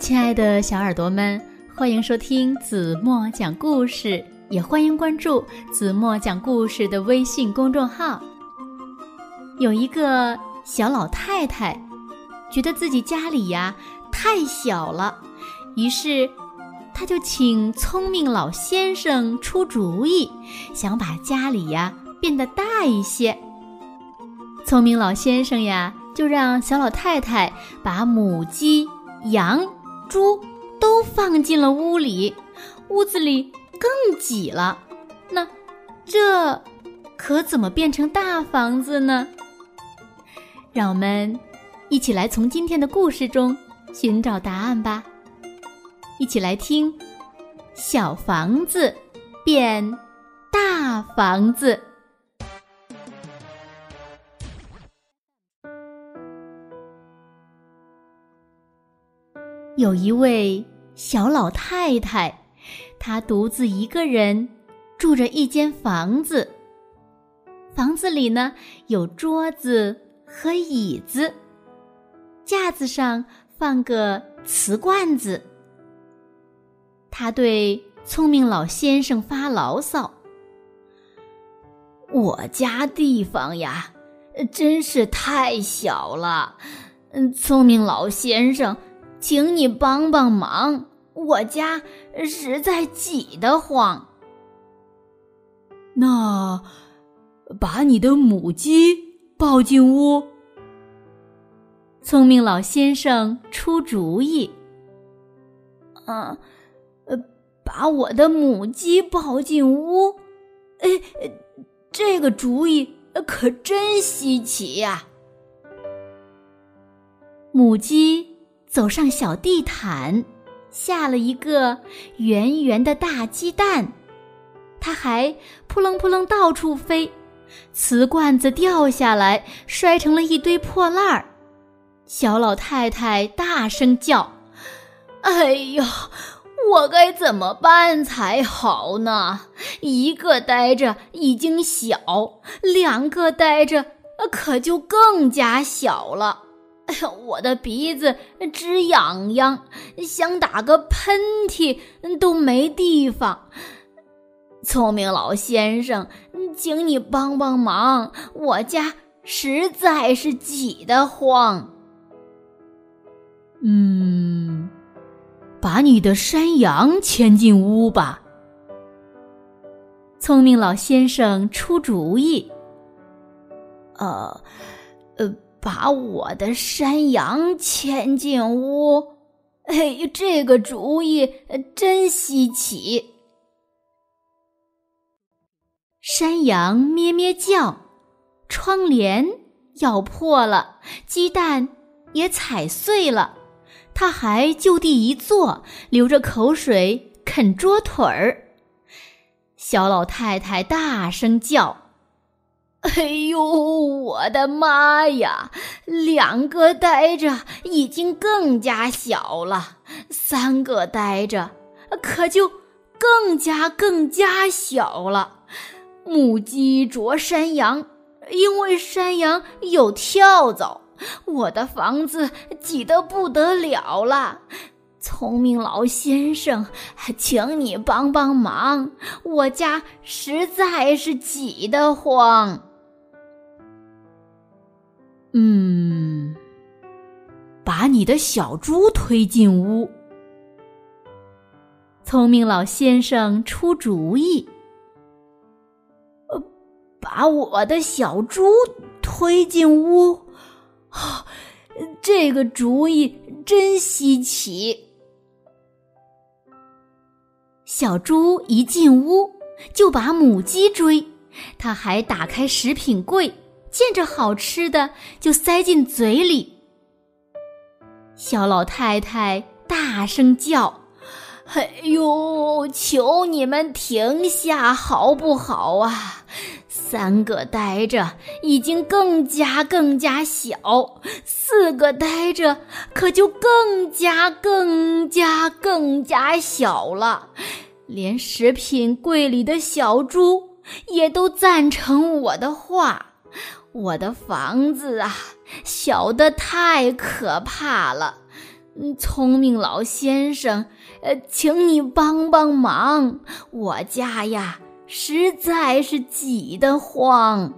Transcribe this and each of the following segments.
亲爱的小耳朵们，欢迎收听子墨讲故事，也欢迎关注子墨讲故事的微信公众号。有一个小老太太，觉得自己家里呀太小了，于是她就请聪明老先生出主意，想把家里呀变得大一些。聪明老先生呀，就让小老太太把母鸡、羊。猪都放进了屋里，屋子里更挤了。那这可怎么变成大房子呢？让我们一起来从今天的故事中寻找答案吧。一起来听：小房子变大房子。有一位小老太太，她独自一个人住着一间房子。房子里呢有桌子和椅子，架子上放个瓷罐子。她对聪明老先生发牢骚：“我家地方呀，真是太小了。嗯，聪明老先生。”请你帮帮忙，我家实在挤得慌。那，把你的母鸡抱进屋。聪明老先生出主意。嗯，呃，把我的母鸡抱进屋。哎，这个主意可真稀奇呀！母鸡。走上小地毯，下了一个圆圆的大鸡蛋，它还扑棱扑棱到处飞，瓷罐子掉下来，摔成了一堆破烂儿。小老太太大声叫：“哎呀，我该怎么办才好呢？一个呆着已经小，两个呆着可就更加小了。” 我的鼻子直痒痒，想打个喷嚏都没地方。聪明老先生，请你帮帮忙，我家实在是挤得慌。嗯，把你的山羊牵进屋吧。聪明老先生出主意。呃，呃。把我的山羊牵进屋，哎，这个主意真稀奇。山羊咩咩叫，窗帘咬破了，鸡蛋也踩碎了，它还就地一坐，流着口水啃桌腿儿。小老太太大声叫。哎呦，我的妈呀！两个呆着已经更加小了，三个呆着可就更加更加小了。母鸡啄山羊，因为山羊有跳蚤，我的房子挤得不得了了。聪明老先生，请你帮帮忙，我家实在是挤得慌。嗯，把你的小猪推进屋。聪明老先生出主意。呃，把我的小猪推进屋，啊，这个主意真稀奇。小猪一进屋，就把母鸡追，他还打开食品柜。见着好吃的就塞进嘴里。小老太太大声叫：“哎呦，求你们停下好不好啊！三个呆着已经更加更加小，四个呆着可就更加更加更加小了。连食品柜里的小猪也都赞成我的话。”我的房子啊，小的太可怕了，聪明老先生，呃，请你帮帮忙，我家呀实在是挤得慌。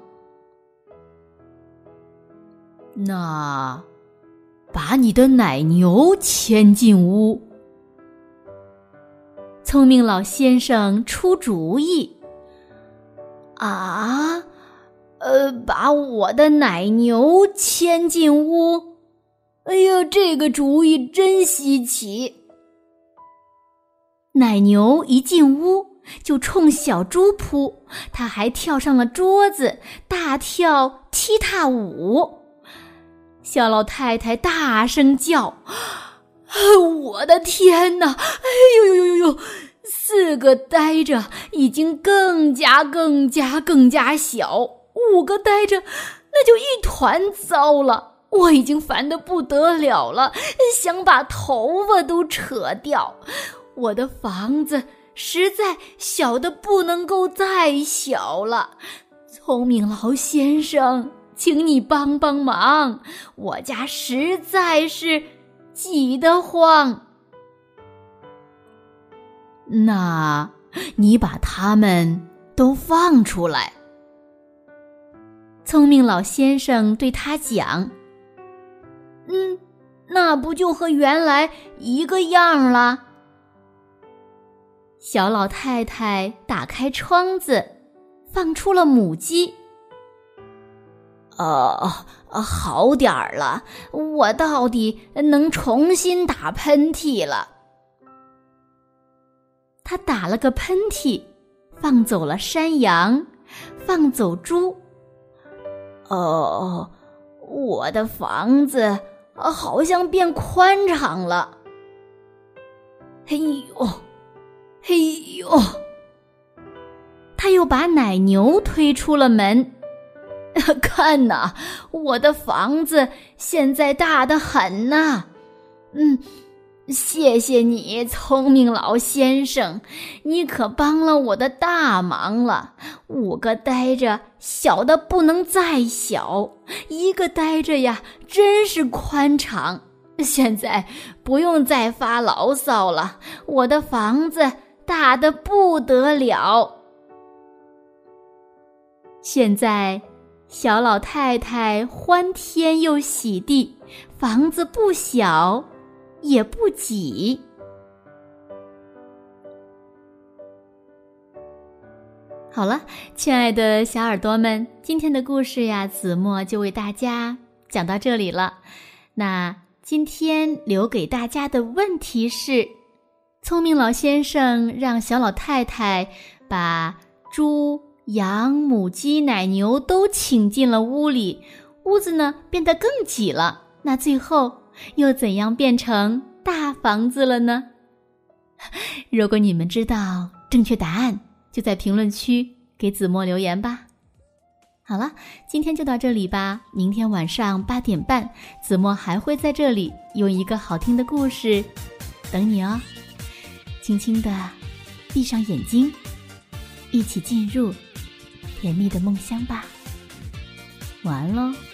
那，把你的奶牛牵进屋。聪明老先生出主意。啊，呃，把我的奶牛牵进屋。哎呀，这个主意真稀奇！奶牛一进屋就冲小猪扑，它还跳上了桌子，大跳踢踏舞。小老太太大声叫：“啊我的天哪！哎呦呦呦呦！四个呆着已经更加更加更加小，五个待着那就一团糟了。”我已经烦得不得了了，想把头发都扯掉。我的房子实在小的不能够再小了，聪明老先生，请你帮帮忙，我家实在是挤得慌。那，你把它们都放出来。聪明老先生对他讲。嗯，那不就和原来一个样了？小老太太打开窗子，放出了母鸡。哦，好点儿了，我到底能重新打喷嚏了。他打了个喷嚏，放走了山羊，放走猪。哦，我的房子。好像变宽敞了。嘿呦，嘿呦！他又把奶牛推出了门。看呐，我的房子现在大得很呐。嗯。谢谢你，聪明老先生，你可帮了我的大忙了。五个呆着，小的不能再小；一个呆着呀，真是宽敞。现在不用再发牢骚了，我的房子大的不得了。现在，小老太太欢天又喜地，房子不小。也不挤。好了，亲爱的小耳朵们，今天的故事呀，子墨就为大家讲到这里了。那今天留给大家的问题是：聪明老先生让小老太太把猪、羊、母鸡、奶牛都请进了屋里，屋子呢变得更挤了。那最后。又怎样变成大房子了呢？如果你们知道正确答案，就在评论区给子墨留言吧。好了，今天就到这里吧。明天晚上八点半，子墨还会在这里用一个好听的故事等你哦。轻轻的闭上眼睛，一起进入甜蜜的梦乡吧。晚安喽。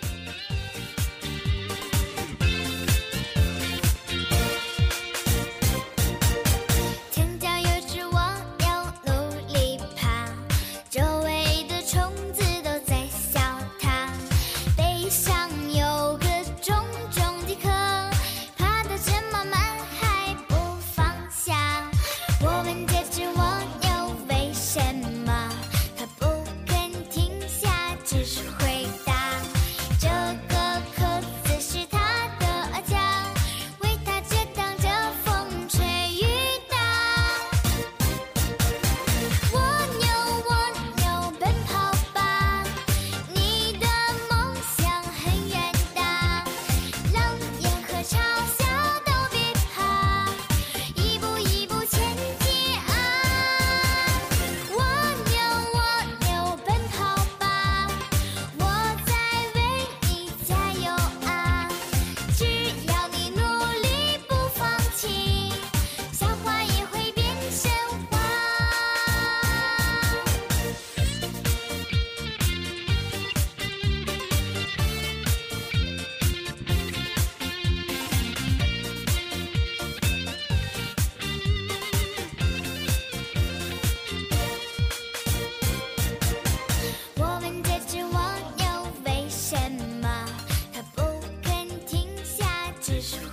British